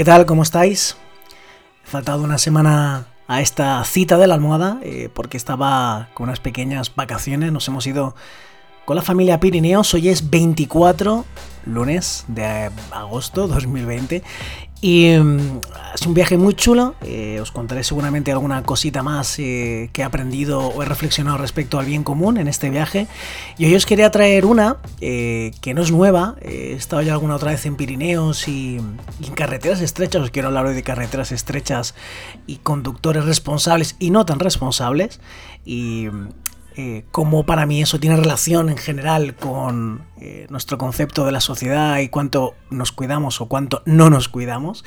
¿Qué tal? ¿Cómo estáis? He faltado una semana a esta cita de la almohada eh, porque estaba con unas pequeñas vacaciones. Nos hemos ido con la familia Pirineos. Hoy es 24, lunes de agosto 2020. Y mm, es un viaje muy chulo, eh, os contaré seguramente alguna cosita más eh, que he aprendido o he reflexionado respecto al bien común en este viaje. Y hoy os quería traer una eh, que no es nueva, he estado ya alguna otra vez en Pirineos y, y, en carreteras estrechas, os quiero hablar hoy de carreteras estrechas y conductores responsables y no tan responsables. Y eh, cómo para mí eso tiene relación en general con eh, nuestro concepto de la sociedad y cuánto nos cuidamos o cuánto no nos cuidamos.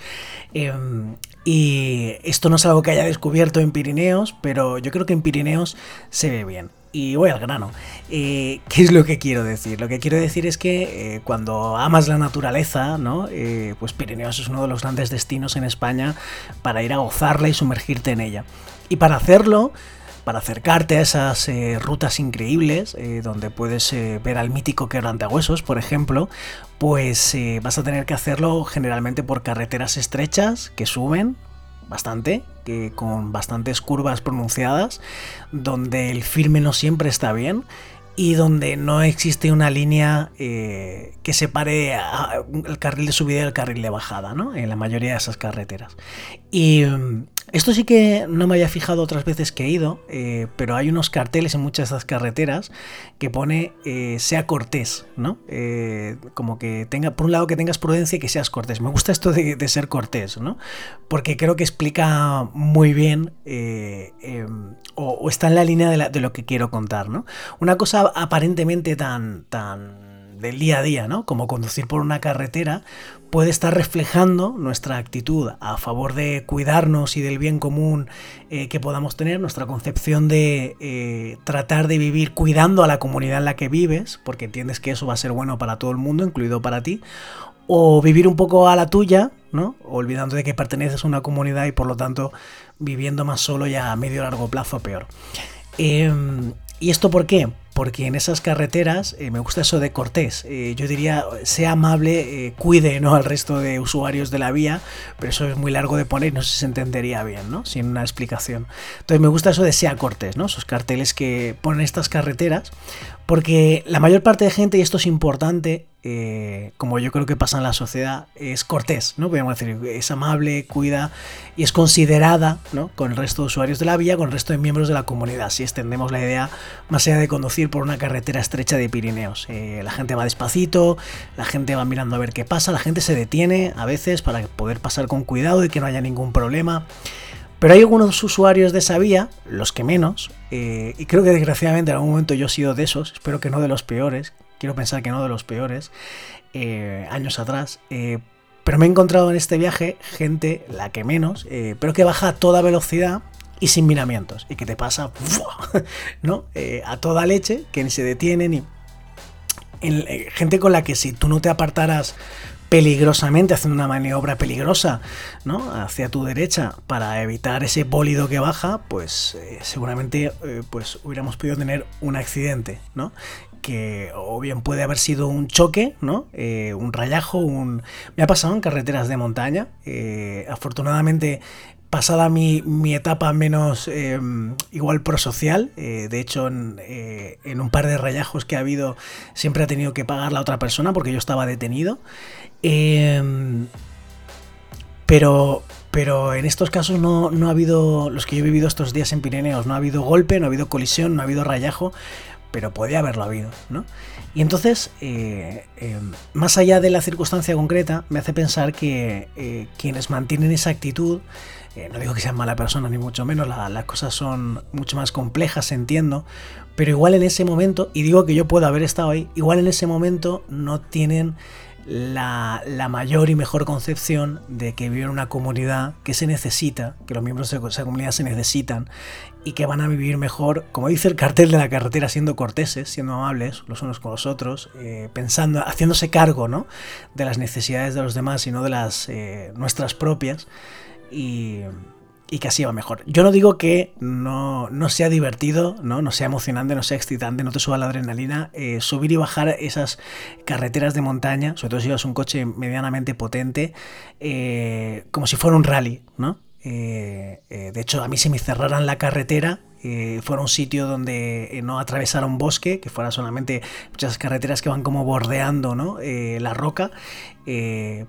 Em, y esto no es algo que haya descubierto en Pirineos, pero yo creo que en Pirineos se ve bien. Y voy al grano. Eh, ¿Qué es lo que quiero decir? Lo que quiero decir es que eh, cuando amas la naturaleza, ¿no? Pues Pirineos es uno de los grandes destinos en España para ir a gozarla y sumergirte en ella. Y para hacerlo, para acercarte a esas eh, rutas increíbles, eh, donde puedes eh, ver al mítico quebrantahuesos, por ejemplo, pues vas a tener que hacerlo generalmente por carreteras estrechas que suben bastante, que con bastantes curvas pronunciadas, donde el firme no siempre está bien y donde no existe una línea que separe el carril de subida y el carril de bajada, ¿no? En la mayoría de esas carreteras. Y mm, esto sí que no me había fijado otras veces que he ido, eh, pero hay unos carteles en muchas de esas carreteras que pone eh, sea cortés, ¿no? Eh, como que tenga, por un lado que tengas prudencia y que seas cortés. Me gusta esto de, ser cortés, ¿no? Porque creo que explica muy bien em, o, está en la línea de, de, lo que quiero contar, ¿no? Una cosa aparentemente tan, tan del día a día, ¿no? Como conducir por una carretera, puede estar reflejando nuestra actitud a favor de cuidarnos y del bien común eh, que podamos tener, nuestra concepción de eh, tratar de vivir cuidando a la comunidad en la que vives, porque entiendes que eso va a ser bueno para todo el mundo, incluido para ti, o vivir un poco a la tuya, ¿no? Olvidando de que perteneces a una comunidad y por lo tanto viviendo más solo ya a medio largo plazo peor. Em, ¿Y esto por qué? Porque en esas carreteras eh, me gusta eso de cortés. Eh, yo diría, sea amable, eh, cuide ¿no? al resto de usuarios de la vía, pero eso es muy largo de poner, no sé si se entendería bien, ¿no? Sin una explicación. Entonces me gusta eso de sea cortés, ¿no? Esos carteles que ponen estas carreteras, porque la mayor parte de gente, y esto es importante, eh, como yo creo que pasa en la sociedad, es cortés, ¿no? Podríamos decir, es amable, cuida y es considerada, ¿no? Con el resto de usuarios de la vía, con el resto de miembros de la comunidad. Si extendemos la idea más allá de conducir por una carretera estrecha de Pirineos. Eh, la gente va despacito, la gente va mirando a ver qué pasa, la gente se detiene a veces para poder pasar con cuidado y que no haya ningún problema. Pero hay algunos usuarios de esa vía, los que menos, eh, y creo que desgraciadamente en algún momento yo he sido de esos, espero que no de los peores, quiero pensar que no de los peores, eh, años atrás, pero me he encontrado en este viaje gente, la que menos, pero que baja a toda velocidad y sin miramientos, y que te pasa ¿no? a toda leche, que ni se detienen, y gente con la que si tú no te apartaras peligrosamente, haciendo una maniobra peligrosa, ¿no? Hacia tu derecha para evitar ese bólido que baja, pues eh, seguramente eh, pues hubiéramos podido tener un accidente, ¿no? que o bien puede haber sido un choque, ¿no? Eh, un rayajo, un... Me ha pasado en carreteras de montaña. afortunadamente pasada mi, etapa menos em, igual prosocial, eh, de hecho eh, en, un par de rayajos que ha habido siempre ha tenido que pagar la otra persona porque yo estaba detenido. Em, pero, pero en estos casos no, ha habido, los que yo he vivido estos días en Pirineos, no ha habido golpe, no ha habido colisión, no ha habido rayajo, pero podía haberlo habido, ¿no? Y entonces, eh, em, más allá de la circunstancia concreta, me hace pensar que quienes mantienen esa actitud eh, no digo que sean mala persona, ni mucho menos, las cosas son mucho más complejas, entiendo, pero igual en ese momento, y digo que yo puedo haber estado ahí, igual en ese momento no tienen la, mayor y mejor concepción de que vive en una comunidad que se necesita, que los miembros de esa comunidad se necesitan y que van a vivir mejor, como dice el cartel de la carretera, siendo corteses, siendo amables los unos con los otros, eh, pensando, haciéndose cargo ¿no? de las necesidades de los demás y no de las eh, nuestras propias. Y, y que así va mejor. Yo no digo que no, sea divertido, ¿no? no sea emocionante, no sea excitante, no te suba la adrenalina, eh, subir y bajar esas carreteras de montaña, sobre todo si llevas un coche medianamente potente, eh, como si fuera un rally, ¿no? Eh, de hecho, a mí si me cerraran la carretera, fuera un sitio donde no atravesara un bosque, que fuera solamente muchas carreteras que van como bordeando ¿no? la roca,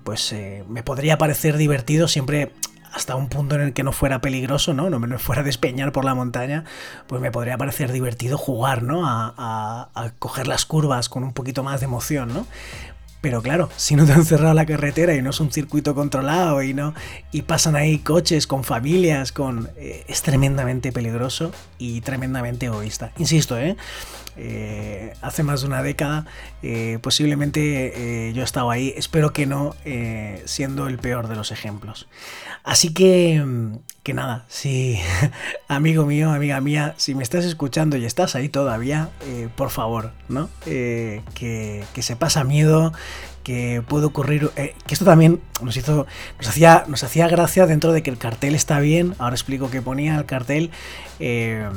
pues me podría parecer divertido siempre hasta un punto en el que no fuera peligroso, ¿no? No me fuera a despeñar por la montaña, pues me podría parecer divertido jugar, ¿no? A, a, coger las curvas con un poquito más de emoción, ¿no? Pero claro, si no te han cerrado la carretera y no es un circuito controlado y no y pasan ahí coches con familias, con eh, es tremendamente peligroso y tremendamente egoísta. Insisto, ¿eh? Eh, hace más de una década, eh, posiblemente yo he estado ahí, espero que no, siendo el peor de los ejemplos. Así que, que nada, si amigo mío, amiga mía, si me estás escuchando y estás ahí todavía, por favor, ¿no? que, que se pasa miedo, que puede ocurrir, eh, que esto también nos hizo, nos hacía, nos hacía gracia dentro de que el cartel está bien, ahora explico qué ponía el cartel, eh,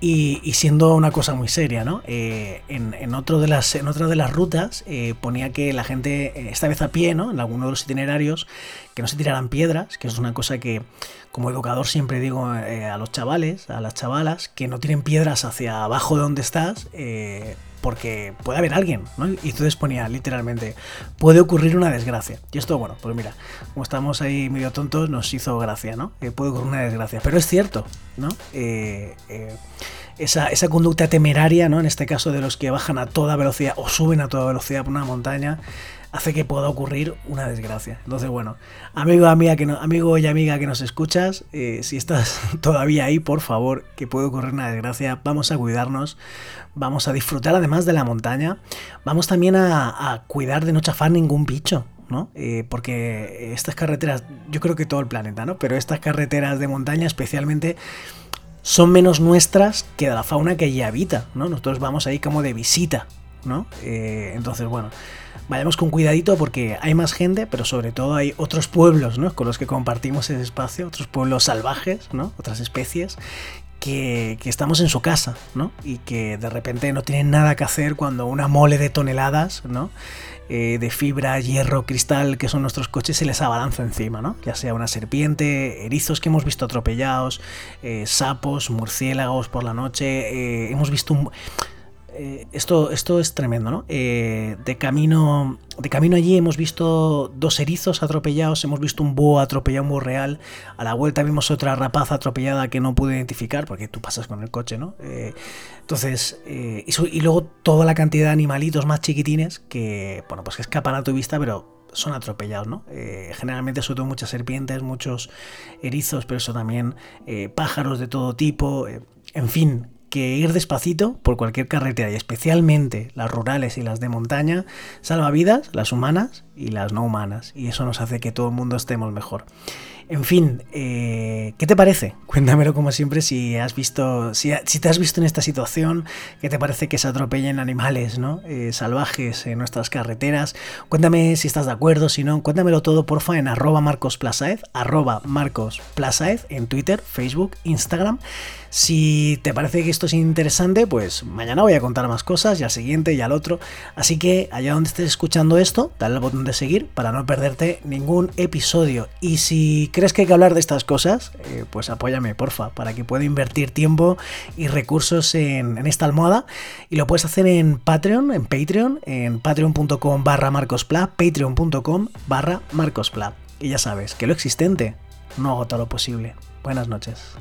y, siendo una cosa muy seria, ¿no? Eh, en, otro de las, en otra de las rutas ponía que la gente, esta vez a pie, ¿no? En alguno de los itinerarios, que no se tiraran piedras, que es una cosa que como educador siempre digo a los chavales, a las chavalas, que no tiren piedras hacia abajo de donde estás, porque puede haber alguien, ¿no? Y entonces ponía literalmente, puede ocurrir una desgracia. Y esto, bueno, pues mira, como estamos ahí medio tontos, nos hizo gracia, ¿no? Eh, puede ocurrir una desgracia. Pero es cierto, ¿no? Eh, eh, esa, esa, conducta temeraria, ¿no? En este caso de los que bajan a toda velocidad o suben a toda velocidad por una montaña, hace que pueda ocurrir una desgracia. Entonces, bueno, amigo, amiga que no, amigo y amiga que nos escuchas, eh, si estás todavía ahí, por favor, que puede ocurrir una desgracia, vamos a cuidarnos, vamos a disfrutar además de la montaña, vamos también a, cuidar de no chafar ningún bicho. ¿no? Eh, porque estas carreteras, yo creo que todo el planeta, ¿no? Pero estas carreteras de montaña especialmente son menos nuestras que de la fauna que allí habita, ¿no? Nosotros vamos ahí como de visita, ¿no? Eh, entonces, bueno, vayamos con cuidadito porque hay más gente, pero sobre todo hay otros pueblos ¿no? con los que compartimos ese espacio, otros pueblos salvajes, ¿no? otras especies. Que, estamos en su casa, ¿no? Y que de repente no tienen nada que hacer cuando una mole de toneladas, ¿no? Eh, de fibra, hierro, cristal, que son nuestros coches, se les abalanza encima, ¿no? Ya sea una serpiente, erizos que hemos visto atropellados, eh, sapos, murciélagos por la noche, hemos visto un eh, esto, esto es tremendo, ¿no? Eh, de, camino, de camino allí hemos visto dos erizos atropellados, hemos visto un búho atropellado, un búho real. A la vuelta vimos otra rapaza atropellada que no pude identificar, porque tú pasas con el coche, ¿no? Eh, entonces, y, luego toda la cantidad de animalitos más chiquitines que, bueno, pues que escapan a tu vista, pero son atropellados, ¿no? generalmente sobre todo muchas serpientes, muchos erizos, pero eso también pájaros de todo tipo, en fin, que ir despacito por cualquier carretera y especialmente las rurales y las de montaña salva vidas, las humanas y las no humanas y eso nos hace que todo el mundo estemos mejor. En fin, eh, ¿qué te parece? Cuéntamelo como siempre si has visto, si, te has visto en esta situación, ¿qué te parece que se atropellen animales ¿no? Eh, salvajes en nuestras carreteras? Cuéntame si estás de acuerdo, si no, cuéntamelo todo porfa en arroba marcosplasaez, arroba marcosplasaez en Twitter, Facebook, Instagram. Si te parece que esto es interesante, pues mañana voy a contar más cosas y al siguiente y al otro. Así que allá donde estés escuchando esto, dale al botón de seguir para no perderte ningún episodio. Y si crees que hay que hablar de estas cosas, eh, pues apóyame, porfa, para que pueda invertir tiempo y recursos en, esta almohada. Y lo puedes hacer en Patreon, en Patreon, en patreon.com barra marcospla, patreon.com barra marcospla. Y ya sabes, que lo existente no agota lo posible. Buenas noches.